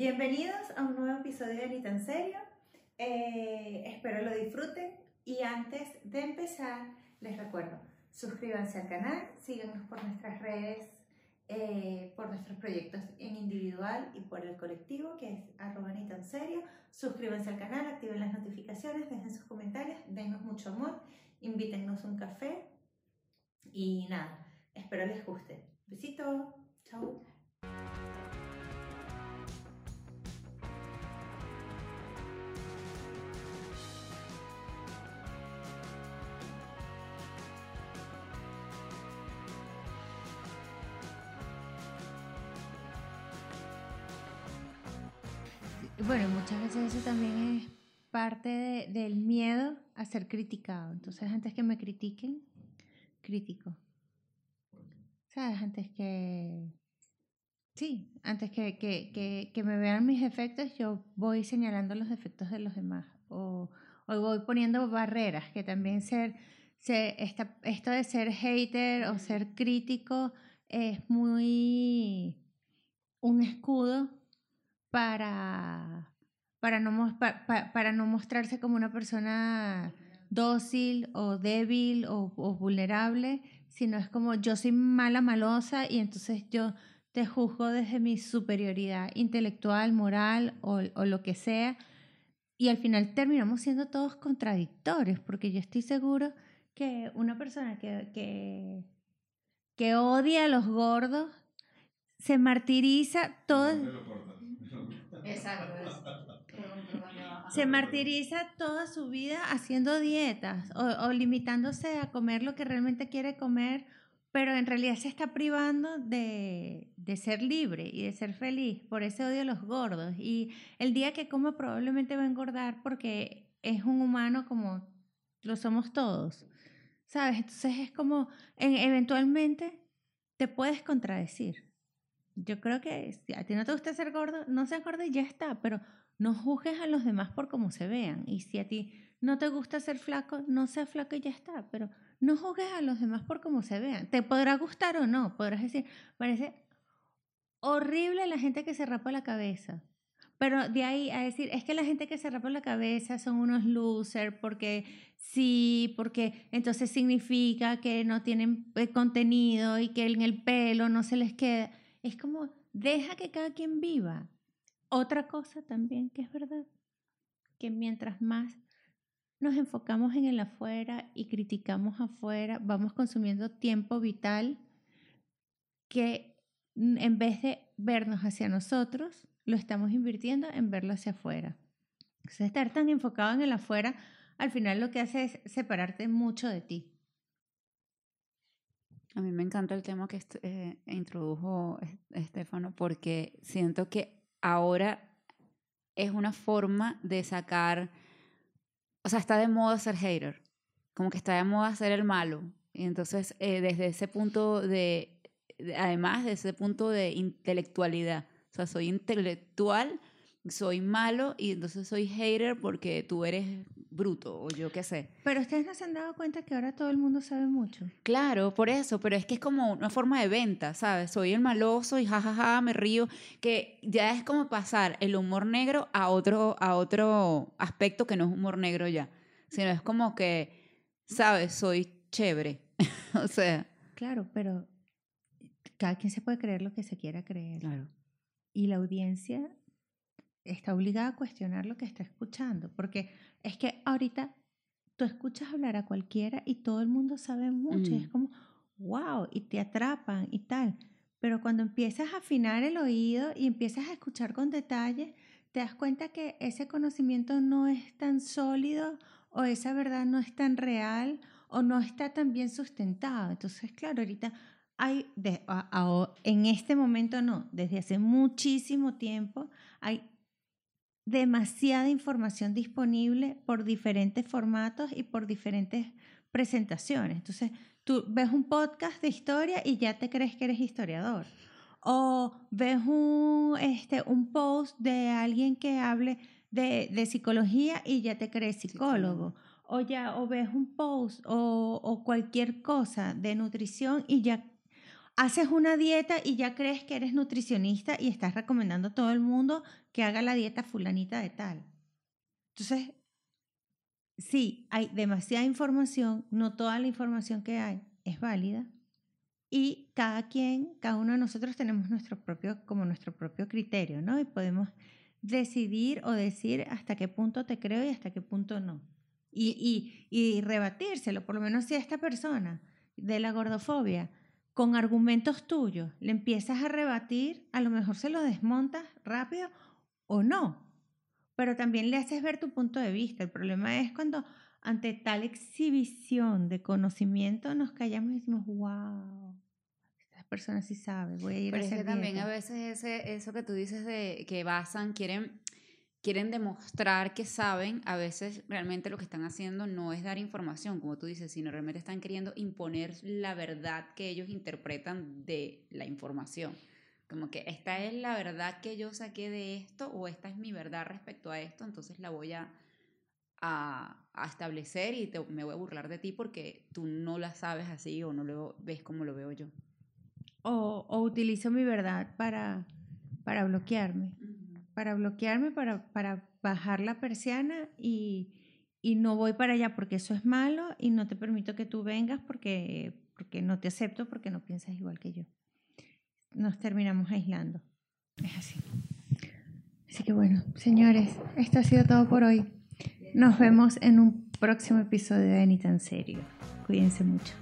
Bienvenidos a un nuevo episodio de Ni tan serio. Eh, espero lo disfruten y antes de empezar les recuerdo, suscríbanse al canal, síganos por nuestras redes, eh, por nuestros proyectos en individual y por el colectivo que es arroba serio. Suscríbanse al canal, activen las notificaciones, dejen sus comentarios, denos mucho amor, invítennos un café y nada, espero les guste. Besito, chao. Bueno, muchas veces eso también es parte del miedo a ser criticado. Entonces, antes que me critiquen, critico. ¿Sabes? Antes que... Sí, antes que, que, que, me vean mis defectos, yo voy señalando los defectos de los demás. O, o voy poniendo barreras, que también ser, ser esta, esto de ser hater o ser crítico es muy un escudo para, para, no, para no mostrarse como una persona dócil o débil o, vulnerable, sino es como yo soy mala, malosa y entonces yo te juzgo desde mi superioridad intelectual, moral o, o lo que sea. Y al final terminamos siendo todos contradictorios, porque yo estoy seguro que una persona que, que, que odia a los gordos se martiriza todo. Exacto. Se martiriza toda su vida haciendo dietas o, limitándose a comer lo que realmente quiere comer, pero en realidad se está privando de, de, ser libre y de ser feliz. Por ese odio a los gordos. Y el día que coma probablemente va a engordar porque es un humano como lo somos todos. ¿Sabes? Entonces es como, eventualmente te puedes contradecir yo creo que si a ti no te gusta ser gordo, no seas gordo y ya está, pero no juzgues a los demás por cómo se vean. Y si a ti no te gusta ser flaco, no seas flaco y ya está, pero no juzgues a los demás por cómo se vean. Te podrá gustar o no, podrás decir, parece horrible la gente que se rapa la cabeza. Pero de ahí a decir, es que la gente que se rapa la cabeza son unos losers porque sí, porque entonces significa que no tienen eh, contenido y que en el pelo no se les queda. Es como, deja que cada quien viva. Otra cosa también que es verdad, que mientras más nos enfocamos en el afuera y criticamos afuera, vamos consumiendo tiempo vital que en vez de vernos hacia nosotros, lo estamos invirtiendo en verlo hacia afuera. Entonces, estar tan enfocado en el afuera, al final lo que hace es separarte mucho de ti. A mí me encanta el tema que eh, introdujo Estefano porque siento que ahora es una forma de sacar, o sea, está de moda ser hater, como que está de moda ser el malo. Y entonces, eh, desde ese punto de, además de ese punto de intelectualidad, o sea, soy intelectual, soy malo y entonces soy hater porque tú eres bruto o yo qué sé. Pero ustedes no se han dado cuenta que ahora todo el mundo sabe mucho. Claro, por eso, pero es que es como una forma de venta, ¿sabes? Soy el maloso y jajaja, me río, que ya es como pasar el humor negro a otro, a otro aspecto que no es humor negro ya, sino es como que, ¿sabes? Soy chévere, o sea. Claro, pero cada quien se puede creer lo que se quiera creer. Claro. Y la audiencia está obligada a cuestionar lo que está escuchando, porque es que ahorita tú escuchas hablar a cualquiera y todo el mundo sabe mucho, y es mm. como, wow, y te atrapan y tal. Pero cuando empiezas a afinar el oído y empiezas a escuchar con detalle, te das cuenta que ese conocimiento no es tan sólido o esa verdad no es tan real o no está tan bien sustentado. Entonces, claro, ahorita hay, en este momento no, desde hace muchísimo tiempo hay demasiada información disponible por diferentes formatos y por diferentes presentaciones. Entonces, tú ves un podcast de historia y ya te crees que eres historiador. O ves un, este, un post de alguien que hable de, de psicología y ya te crees psicólogo. O, ya, o ves un post o, o cualquier cosa de nutrición y ya haces una dieta y ya crees que eres nutricionista y estás recomendando a todo el mundo que haga la dieta fulanita de tal. Entonces, sí, hay demasiada información, no toda la información que hay es válida y cada quien, cada uno de nosotros tenemos nuestro propio, como nuestro propio criterio, ¿no? Y podemos decidir o decir hasta qué punto te creo y hasta qué punto no. Y, y, y rebatírselo, por lo menos si esta persona de la gordofobia, con argumentos tuyos, le empiezas a rebatir, a lo mejor se lo desmontas rápido o no, pero también le haces ver tu punto de vista. El problema es cuando ante tal exhibición de conocimiento nos callamos y decimos, wow, esta persona sí sabe, voy a ir Pero a es que también dieta". a veces ese, eso que tú dices de que basan, quieren, quieren demostrar que saben, a veces realmente lo que están haciendo no es dar información, como tú dices, sino realmente están queriendo imponer la verdad que ellos interpretan de la información. Como que esta es la verdad que yo saqué de esto o esta es mi verdad respecto a esto, entonces la voy a, a, a establecer y te- me voy a burlar de ti porque tú no la sabes así o no lo ves como lo veo yo. O, o utilizo mi verdad para, para bloquearme, para bloquearme, para, para bajar la persiana y, y no voy para allá porque eso es malo y no te permito que tú vengas porque, porque no te acepto, porque no piensas igual que yo. Nos terminamos aislando. Es así. Así que bueno, señores, esto ha sido todo por hoy. Nos vemos en un próximo episodio de Ni tan serio. Cuídense mucho.